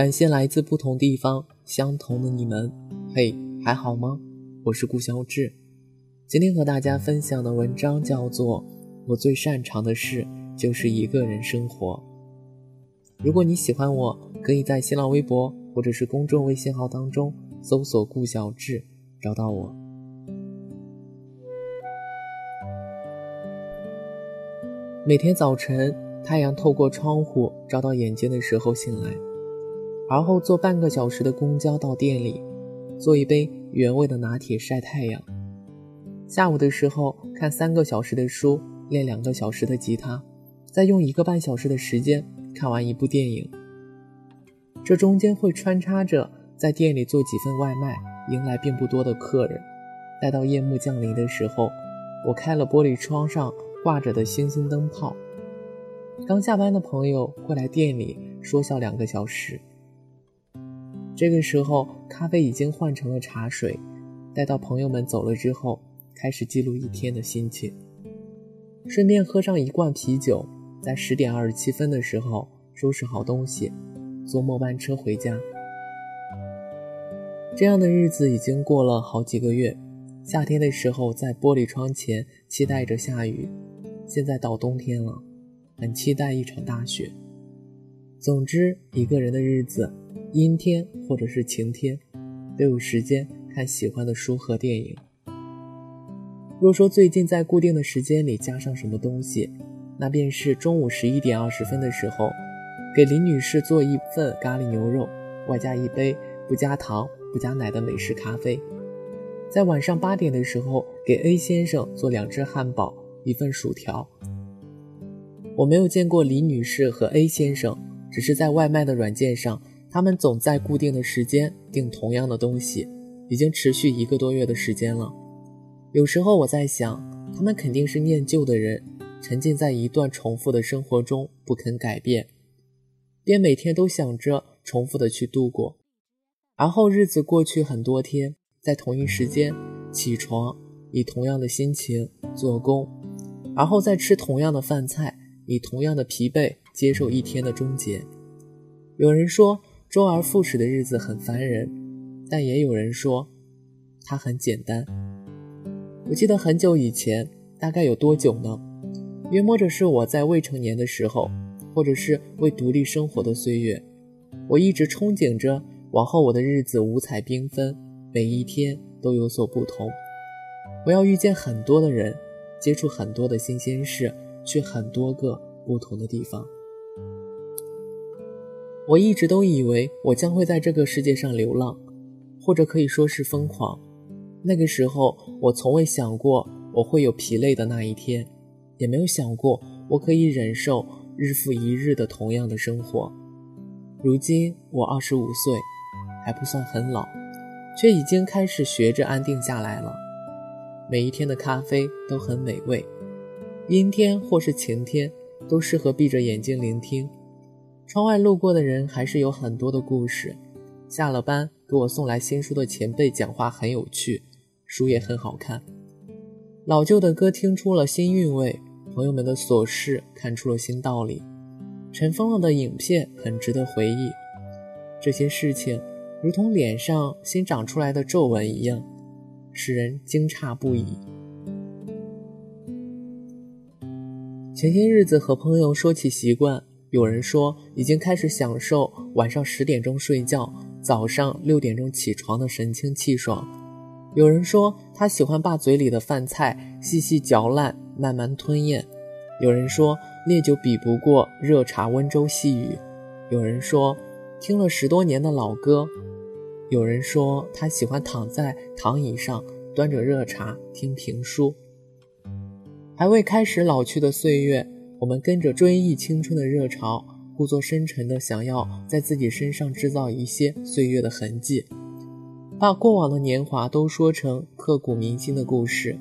感谢来自不同地方相同的你们。嘿，还好吗？我是顾小志。今天和大家分享的文章叫做《我最擅长的事就是一个人生活》。如果你喜欢我，可以在新浪微博或者是公众微信号当中搜索“顾小志”，找到我。每天早晨，太阳透过窗户照到眼睛的时候醒来，而后坐半个小时的公交到店里，做一杯原味的拿铁晒太阳。下午的时候看三个小时的书，练两个小时的吉他，再用一个半小时的时间看完一部电影。这中间会穿插着在店里做几份外卖，迎来并不多的客人。待到夜幕降临的时候，我开了玻璃窗上挂着的星星灯泡。刚下班的朋友会来店里说笑两个小时。这个时候，咖啡已经换成了茶水。待到朋友们走了之后。开始记录一天的心情，顺便喝上一罐啤酒，在十点二十七分的时候收拾好东西，坐末班车回家。这样的日子已经过了好几个月。夏天的时候在玻璃窗前期待着下雨，现在到冬天了，很期待一场大雪。总之，一个人的日子，阴天或者是晴天，都有时间看喜欢的书和电影。若说最近在固定的时间里加上什么东西，那便是中午十一点二十分的时候，给林女士做一份咖喱牛肉，外加一杯不加糖不加奶的美式咖啡；在晚上八点的时候，给 A 先生做两只汉堡，一份薯条。我没有见过李女士和 A 先生，只是在外卖的软件上，他们总在固定的时间订同样的东西，已经持续一个多月的时间了。有时候我在想，他们肯定是念旧的人，沉浸在一段重复的生活中不肯改变，便每天都想着重复的去度过。而后日子过去很多天，在同一时间起床，以同样的心情做工，然后再吃同样的饭菜，以同样的疲惫接受一天的终结。有人说周而复始的日子很烦人，但也有人说它很简单。我记得很久以前，大概有多久呢？约摸着是我在未成年的时候，或者是为独立生活的岁月。我一直憧憬着往后我的日子五彩缤纷，每一天都有所不同。我要遇见很多的人，接触很多的新鲜事，去很多个不同的地方。我一直都以为我将会在这个世界上流浪，或者可以说是疯狂。那个时候，我从未想过我会有疲累的那一天，也没有想过我可以忍受日复一日的同样的生活。如今我二十五岁，还不算很老，却已经开始学着安定下来了。每一天的咖啡都很美味，阴天或是晴天都适合闭着眼睛聆听。窗外路过的人还是有很多的故事。下了班给我送来新书的前辈讲话很有趣。书也很好看，老旧的歌听出了新韵味，朋友们的琐事看出了新道理，尘封了的影片很值得回忆。这些事情如同脸上新长出来的皱纹一样，使人惊诧不已。前些日子和朋友说起习惯，有人说已经开始享受晚上十点钟睡觉，早上六点钟起床的神清气爽。有人说他喜欢把嘴里的饭菜细细嚼烂，慢慢吞咽；有人说烈酒比不过热茶温州细语；有人说听了十多年的老歌；有人说他喜欢躺在躺椅上端着热茶听评书。还未开始老去的岁月，我们跟着追忆青春的热潮，故作深沉的想要在自己身上制造一些岁月的痕迹。把过往的年华都说成刻骨铭心的故事，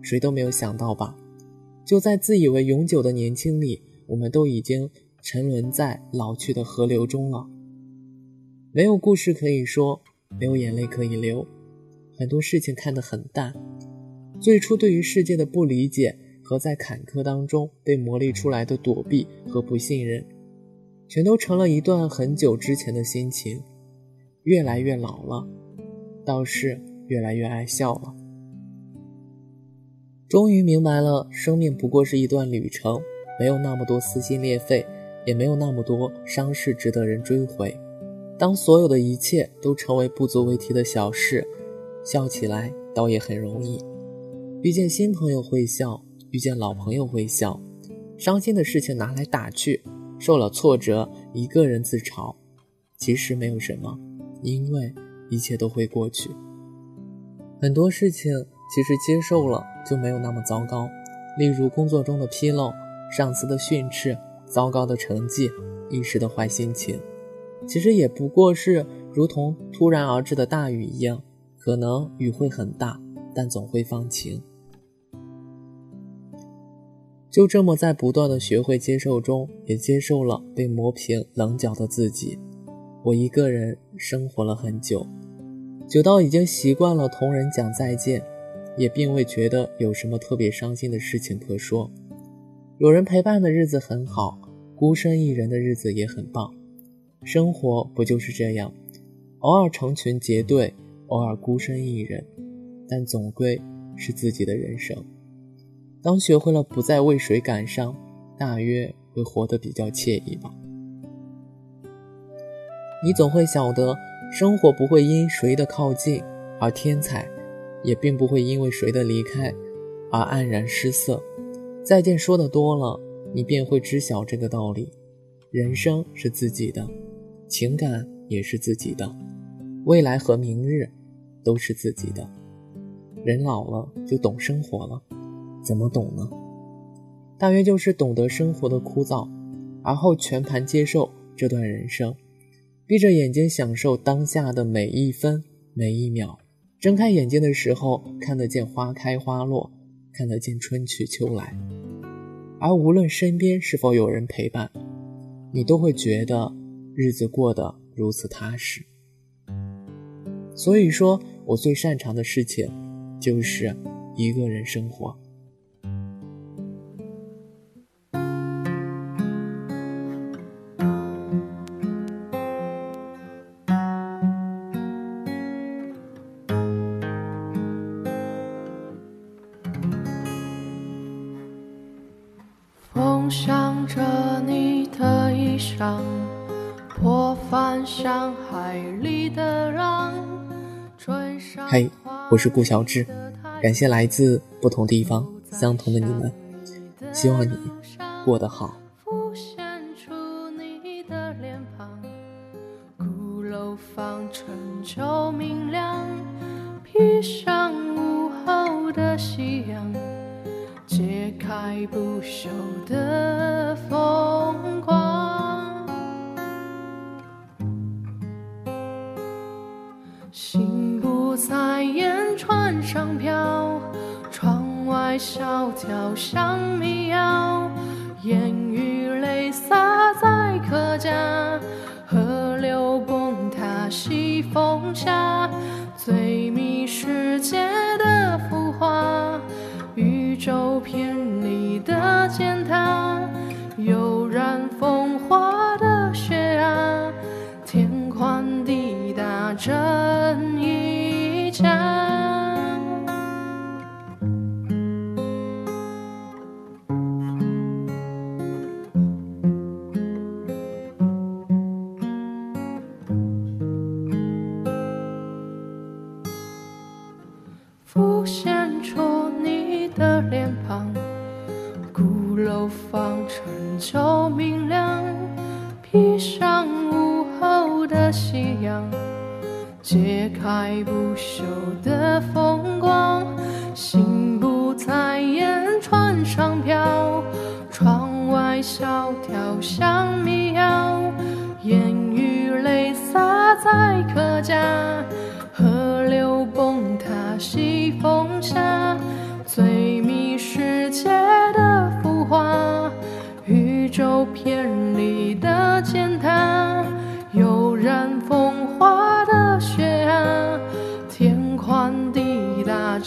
谁都没有想到吧？就在自以为永久的年轻里，我们都已经沉沦在老去的河流中了。没有故事可以说，没有眼泪可以流，很多事情看得很淡。最初对于世界的不理解和在坎坷当中被磨砺出来的躲避和不信任，全都成了一段很久之前的心情。越来越老了，倒是越来越爱笑了。终于明白了，生命不过是一段旅程，没有那么多撕心裂肺，也没有那么多伤势值得人追回。当所有的一切都成为不足为提的小事，笑起来倒也很容易。遇见新朋友会笑，遇见老朋友会笑，伤心的事情拿来打趣，受了挫折一个人自嘲，其实没有什么，因为一切都会过去。很多事情其实接受了就没有那么糟糕，例如工作中的纰漏、上司的训斥、糟糕的成绩、一时的坏心情。其实也不过是如同突然而至的大雨一样，可能雨会很大，但总会放晴。就这么在不断的学会接受中，也接受了被磨平棱角的自己。我一个人生活了很久，久到已经习惯了同人讲再见，也并未觉得有什么特别伤心的事情可说。有人陪伴的日子很好，孤身一人的日子也很棒。生活不就是这样，偶尔成群结队，偶尔孤身一人，但总归是自己的人生。当学会了不再为谁感伤，大约会活得比较惬意吧。你总会晓得，生活不会因谁的靠近而添彩，也并不会因为谁的离开而黯然失色。再见说的多了，你便会知晓这个道理：人生是自己的。情感也是自己的，未来和明日都是自己的。人老了就懂生活了，怎么懂呢？大约就是懂得生活的枯燥，而后全盘接受这段人生，闭着眼睛享受当下的每一分每一秒，睁开眼睛的时候看得见花开花落，看得见春去秋来，而无论身边是否有人陪伴，你都会觉得。日子过得如此踏实，所以说我最擅长的事情就是一个人生活。风向着你的衣裳。破帆向海里的浪嘿，我是顾小志，感谢来自不同地方相同的你们，希望你过得好。揭开不朽的风光。心不在焉船上飘，窗外小调像民谣，烟雨泪洒在客家，河流崩塌西风下，最迷世界的浮华，宇宙偏离的践踏，悠然风化的雪啊，天宽地大这。浮现就明亮，披上午后的夕阳，揭开不朽的风光。心不在焉船上飘，窗外小调像民谣，烟雨泪洒在客家。河流崩塌，西风下，最迷世界宙偏离的践踏，悠然风化的雪啊，天宽地大